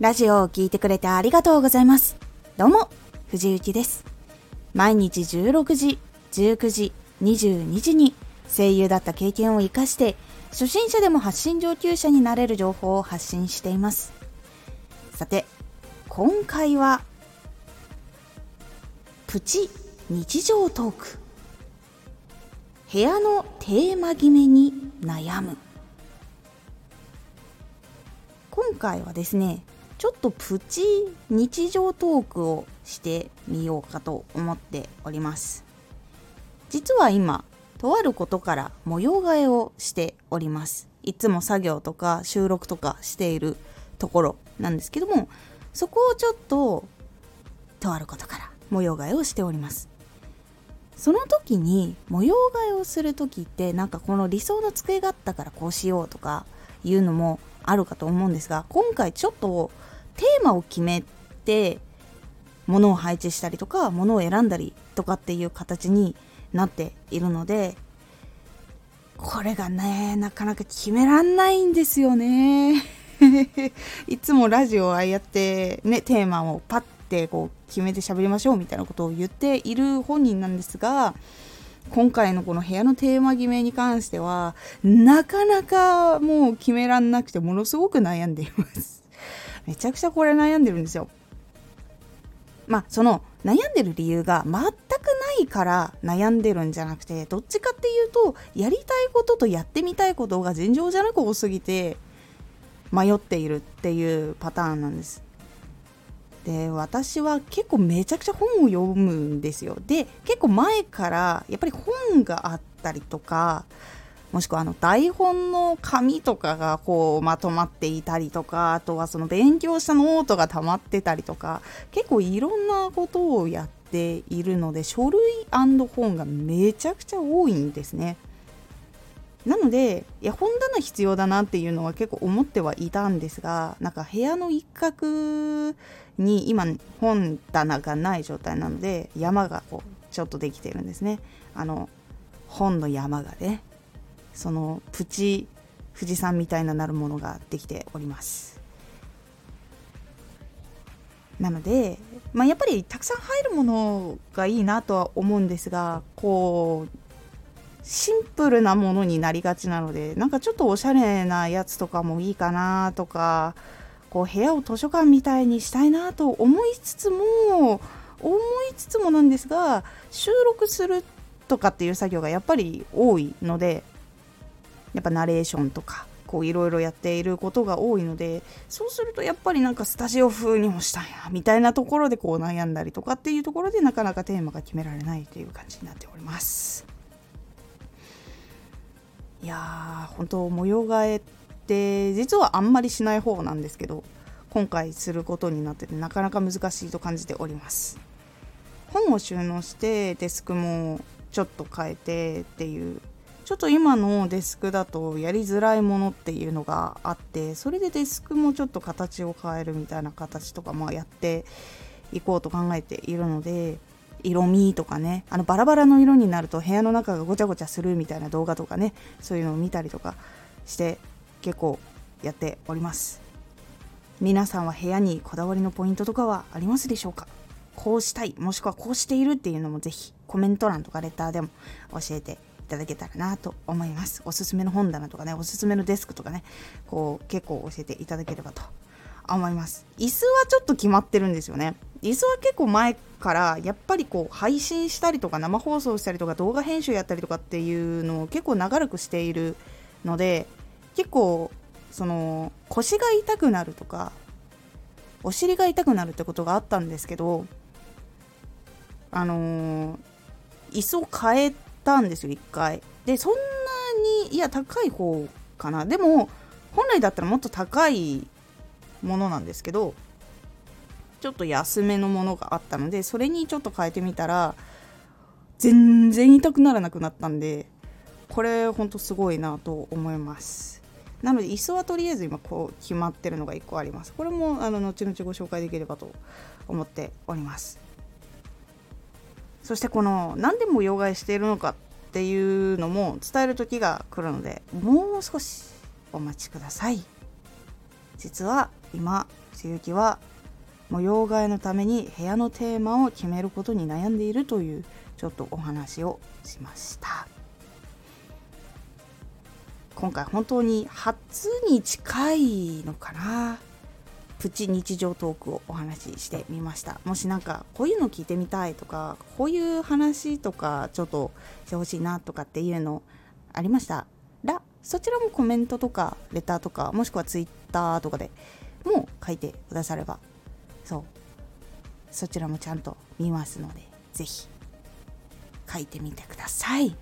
ラジオを聴いてくれてありがとうございます。どうも、藤幸です。毎日16時、19時、22時に声優だった経験を活かして、初心者でも発信上級者になれる情報を発信しています。さて、今回は、プチ日常トーク。部屋のテーマ決めに悩む。今回はですね、ちょっとプチ日常トークをしてみようかと思っております。実は今とあることから模様替えをしております。いつも作業とか収録とかしているところなんですけどもそこをちょっととあることから模様替えをしております。その時に模様替えをする時ってなんかこの理想の机があったからこうしようとかいうのもあるかと思うんですが今回ちょっとテーマを決めて物を配置したりとか物を選んだりとかっていう形になっているのでこれがねなかなか決めらんないんですよね。いつもラジオああやってねテーマをパッてこう決めて喋りましょうみたいなことを言っている本人なんですが今回のこの部屋のテーマ決めに関してはなかなかもう決めらんなくてものすごく悩んでいます。めちゃくちゃこれ悩んでるんですよ。まあその悩んでる理由が全くないから悩んでるんじゃなくてどっちかっていうとやりたいこととやってみたいことが尋常じゃなく多すぎて迷っているっていうパターンなんです。で私は結構めちゃくちゃ本を読むんですよ。で結構前からやっぱり本があったりとかもしくはあの台本の紙とかがこうまとまっていたりとかあとはその勉強したノートが溜まってたりとか結構いろんなことをやっているので書類本がめちゃくちゃ多いんですね。なのでいや本棚必要だなっていうのは結構思ってはいたんですがなんか部屋の一角に今本棚がない状態なので山がこうちょっとできてるんですね。あの本の山がねそのプチ富士山みたいななるものができております。なので、まあ、やっぱりたくさん入るものがいいなとは思うんですがこうシンプルなものになりがちなのでなんかちょっとおしゃれなやつとかもいいかなとかこう部屋を図書館みたいにしたいなと思いつつも思いつつもなんですが収録するとかっていう作業がやっぱり多いのでやっぱナレーションとかこういろいろやっていることが多いのでそうするとやっぱりなんかスタジオ風にもしたいなみたいなところでこう悩んだりとかっていうところでなかなかテーマが決められないという感じになっております。いやー本当模様替えって実はあんまりしない方なんですけど今回することになっててなかなか難しいと感じております。本を収納してデスクもちょっと変えてっていうちょっと今のデスクだとやりづらいものっていうのがあってそれでデスクもちょっと形を変えるみたいな形とかもやっていこうと考えているので色味とかねあのバラバラの色になると部屋の中がごちゃごちゃするみたいな動画とかねそういうのを見たりとかして結構やっております。皆さんは部屋にこだわりのポイントとかはありますでしょうか？こうしたいもしくはこうしているっていうのもぜひコメント欄とかレターでも教えてただけたらなと思います。おすすめの本棚とかね、おすすめのデスクとかね、こう結構教えていただければと思います。椅子はちょっと決まってるんですよね。椅子は結構前からやっぱりこう配信したりとか生放送したりとか動画編集やったりとかっていうのを結構長らくしているので結構その腰が痛くなるとかお尻が痛くなるってことがあったんですけどあのー、椅子を変えたんですよ1回。でそんなにいや高い方かな。でも本来だったらもっと高いものなんですけどちょっと安めのものがあったのでそれにちょっと変えてみたら全然痛くならなくなったんでこれほんとすごいなと思います。なので椅子はとりあえず今こう決まってるのが1個あります。これもあの後々ご紹介できればと思っております。そしてこの何で模様替えしているのかっていうのも伝える時が来るのでもう少しお待ちください。実は今つゆきは模様替えのために部屋のテーマを決めることに悩んでいるというちょっとお話をしました。今回本当に初に近いのかな？プチ日常トークをお話ししてみました。もしなんかこういうの聞いてみたいとかこういう話とかちょっとしてほしいなとかっていうのありましたらそちらもコメントとかレターとかもしくはツイッターとかでも書いてくださればそう。そちらもちゃんと見ますので是非書いてみてください。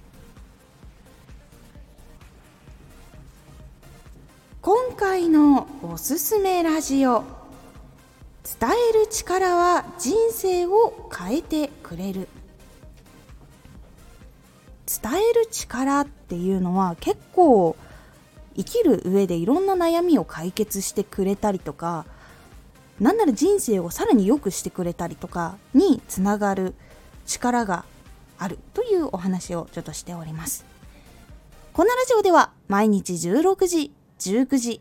回のおすすめラジオ。伝える力は人生を変えてくれる。伝える力っていうのは結構生きる上でいろんな悩みを解決してくれたりとかなんなら人生をさらに良くしてくれたりとかにつながる力がある。というお話をちょっとしております。このラジオでは毎日16時19時